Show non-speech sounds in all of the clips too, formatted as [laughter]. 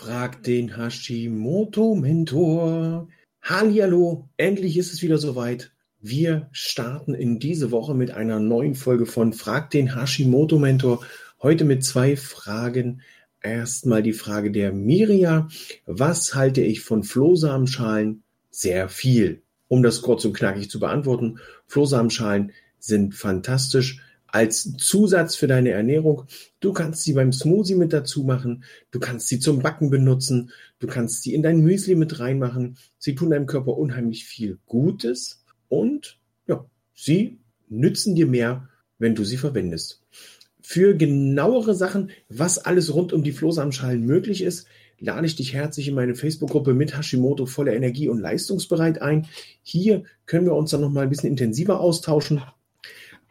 Frag den Hashimoto-Mentor. Hallihallo, endlich ist es wieder soweit. Wir starten in diese Woche mit einer neuen Folge von Frag den Hashimoto-Mentor. Heute mit zwei Fragen. Erstmal die Frage der Miria. Was halte ich von Flohsamenschalen? Sehr viel. Um das kurz und knackig zu beantworten, Flohsamenschalen sind fantastisch als Zusatz für deine Ernährung. Du kannst sie beim Smoothie mit dazu machen. Du kannst sie zum Backen benutzen. Du kannst sie in dein Müsli mit reinmachen. Sie tun deinem Körper unheimlich viel Gutes und ja, sie nützen dir mehr, wenn du sie verwendest. Für genauere Sachen, was alles rund um die Flohsamenschalen möglich ist, lade ich dich herzlich in meine Facebook-Gruppe mit Hashimoto voller Energie und leistungsbereit ein. Hier können wir uns dann noch mal ein bisschen intensiver austauschen.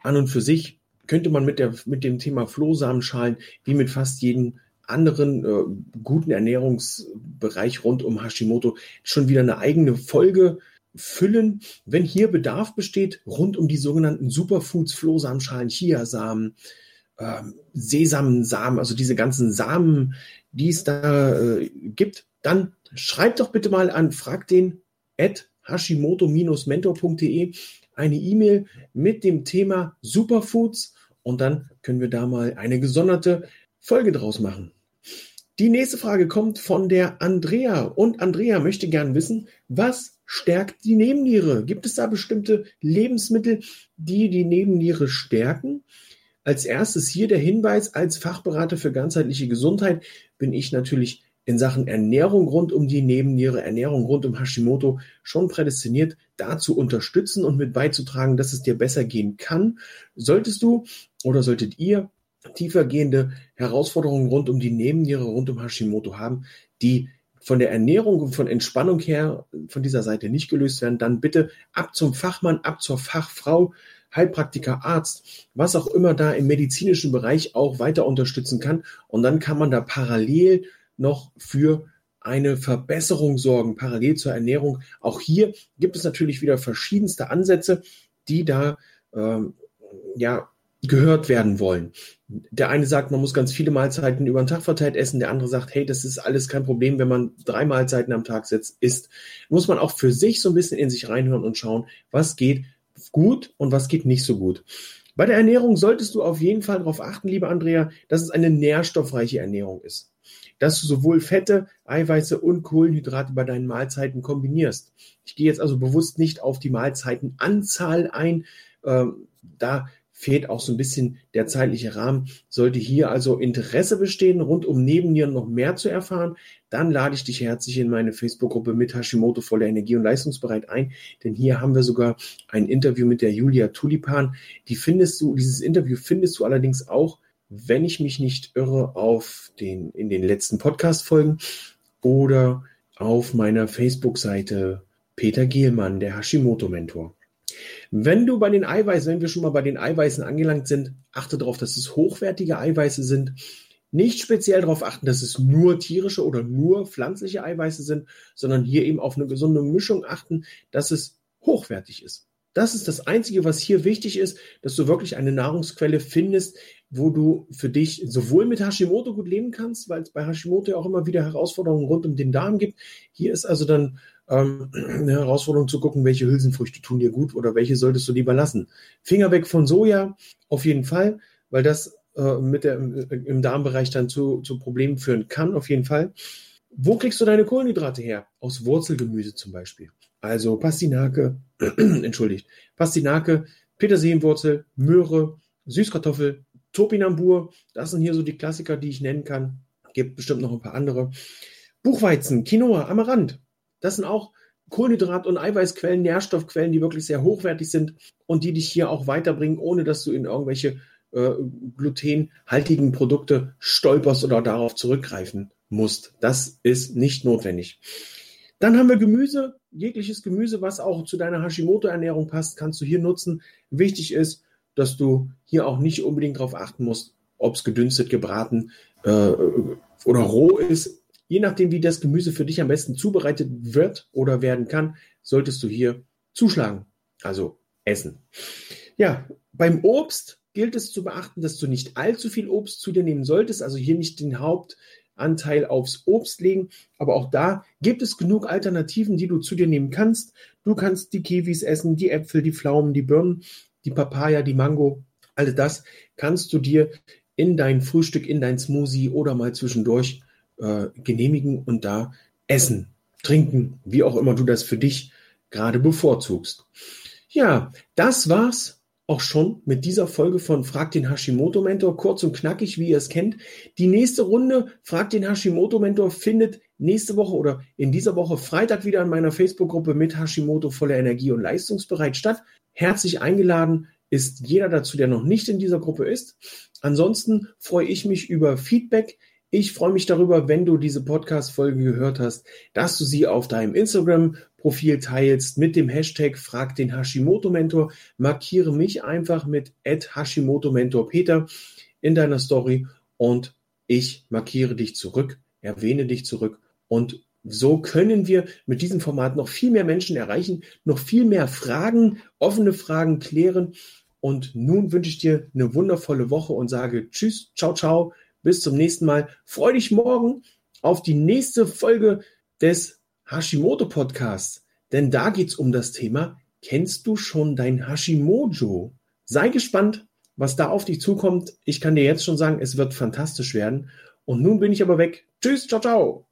An und für sich könnte man mit, der, mit dem Thema Flohsamenschalen wie mit fast jedem anderen äh, guten Ernährungsbereich rund um Hashimoto schon wieder eine eigene Folge füllen. Wenn hier Bedarf besteht, rund um die sogenannten Superfoods, Flohsamenschalen, Chiasamen, äh, Sesamsamen, also diese ganzen Samen, die es da äh, gibt, dann schreibt doch bitte mal an frag den at hashimoto-mentor.de eine E-Mail mit dem Thema Superfoods und dann können wir da mal eine gesonderte Folge draus machen. Die nächste Frage kommt von der Andrea. Und Andrea möchte gern wissen, was stärkt die Nebenniere? Gibt es da bestimmte Lebensmittel, die die Nebenniere stärken? Als erstes hier der Hinweis, als Fachberater für ganzheitliche Gesundheit bin ich natürlich in Sachen Ernährung rund um die Nebenniere, Ernährung rund um Hashimoto schon prädestiniert, dazu unterstützen und mit beizutragen, dass es dir besser gehen kann. Solltest du oder solltet ihr tiefergehende Herausforderungen rund um die Nebenniere, rund um Hashimoto haben, die von der Ernährung und von Entspannung her von dieser Seite nicht gelöst werden, dann bitte ab zum Fachmann, ab zur Fachfrau, Heilpraktiker, Arzt, was auch immer da im medizinischen Bereich auch weiter unterstützen kann. Und dann kann man da parallel noch für eine Verbesserung sorgen, parallel zur Ernährung. Auch hier gibt es natürlich wieder verschiedenste Ansätze, die da ähm, ja gehört werden wollen. Der eine sagt, man muss ganz viele Mahlzeiten über den Tag verteilt essen. Der andere sagt, hey, das ist alles kein Problem, wenn man drei Mahlzeiten am Tag setzt, isst. Muss man auch für sich so ein bisschen in sich reinhören und schauen, was geht gut und was geht nicht so gut. Bei der Ernährung solltest du auf jeden Fall darauf achten, liebe Andrea, dass es eine nährstoffreiche Ernährung ist dass du sowohl Fette, Eiweiße und Kohlenhydrate bei deinen Mahlzeiten kombinierst. Ich gehe jetzt also bewusst nicht auf die Mahlzeitenanzahl ein. Ähm, da fehlt auch so ein bisschen der zeitliche Rahmen. Sollte hier also Interesse bestehen, rund um Nebennieren noch mehr zu erfahren, dann lade ich dich herzlich in meine Facebook-Gruppe mit Hashimoto voller Energie und leistungsbereit ein, denn hier haben wir sogar ein Interview mit der Julia Tulipan. Die findest du, dieses Interview findest du allerdings auch wenn ich mich nicht irre, auf den, in den letzten Podcast-Folgen oder auf meiner Facebook-Seite Peter Gehlmann, der Hashimoto-Mentor. Wenn du bei den Eiweißen, wenn wir schon mal bei den Eiweißen angelangt sind, achte darauf, dass es hochwertige Eiweiße sind. Nicht speziell darauf achten, dass es nur tierische oder nur pflanzliche Eiweiße sind, sondern hier eben auf eine gesunde Mischung achten, dass es hochwertig ist. Das ist das Einzige, was hier wichtig ist, dass du wirklich eine Nahrungsquelle findest, wo du für dich sowohl mit Hashimoto gut leben kannst, weil es bei Hashimoto ja auch immer wieder Herausforderungen rund um den Darm gibt. Hier ist also dann ähm, [clears throat] eine Herausforderung zu gucken, welche Hülsenfrüchte tun dir gut oder welche solltest du lieber lassen. Finger weg von Soja, auf jeden Fall, weil das äh, mit der, im Darmbereich dann zu, zu Problemen führen kann, auf jeden Fall. Wo kriegst du deine Kohlenhydrate her? Aus Wurzelgemüse zum Beispiel. Also Pastinake, [clears throat] entschuldigt, Pastinake, Petersilienwurzel, Möhre, Süßkartoffel, Topinambur, das sind hier so die Klassiker, die ich nennen kann. Gibt bestimmt noch ein paar andere. Buchweizen, Quinoa, Amaranth, das sind auch Kohlenhydrat- und Eiweißquellen, Nährstoffquellen, die wirklich sehr hochwertig sind und die dich hier auch weiterbringen, ohne dass du in irgendwelche äh, glutenhaltigen Produkte stolperst oder darauf zurückgreifen musst. Das ist nicht notwendig. Dann haben wir Gemüse, jegliches Gemüse, was auch zu deiner Hashimoto-Ernährung passt, kannst du hier nutzen. Wichtig ist, dass du hier auch nicht unbedingt darauf achten musst, ob es gedünstet, gebraten äh, oder roh ist. Je nachdem, wie das Gemüse für dich am besten zubereitet wird oder werden kann, solltest du hier zuschlagen, also essen. Ja, beim Obst gilt es zu beachten, dass du nicht allzu viel Obst zu dir nehmen solltest, also hier nicht den Haupt Anteil aufs Obst legen. Aber auch da gibt es genug Alternativen, die du zu dir nehmen kannst. Du kannst die Kiwis essen, die Äpfel, die Pflaumen, die Birnen, die Papaya, die Mango. All das kannst du dir in dein Frühstück, in dein Smoothie oder mal zwischendurch äh, genehmigen und da essen, trinken, wie auch immer du das für dich gerade bevorzugst. Ja, das war's auch schon mit dieser Folge von Frag den Hashimoto Mentor, kurz und knackig, wie ihr es kennt. Die nächste Runde Frag den Hashimoto Mentor findet nächste Woche oder in dieser Woche Freitag wieder in meiner Facebook-Gruppe mit Hashimoto voller Energie und leistungsbereit statt. Herzlich eingeladen ist jeder dazu, der noch nicht in dieser Gruppe ist. Ansonsten freue ich mich über Feedback. Ich freue mich darüber, wenn du diese Podcast-Folge gehört hast, dass du sie auf deinem Instagram-Profil teilst mit dem Hashtag Frag den Hashimoto-Mentor. Markiere mich einfach mit Hashimoto-Mentor Peter in deiner Story und ich markiere dich zurück, erwähne dich zurück und so können wir mit diesem Format noch viel mehr Menschen erreichen, noch viel mehr Fragen, offene Fragen klären. Und nun wünsche ich dir eine wundervolle Woche und sage Tschüss, ciao, ciao bis zum nächsten Mal. Freu dich morgen auf die nächste Folge des Hashimoto Podcasts, denn da geht es um das Thema, kennst du schon dein Hashimojo? Sei gespannt, was da auf dich zukommt. Ich kann dir jetzt schon sagen, es wird fantastisch werden. Und nun bin ich aber weg. Tschüss, ciao, ciao.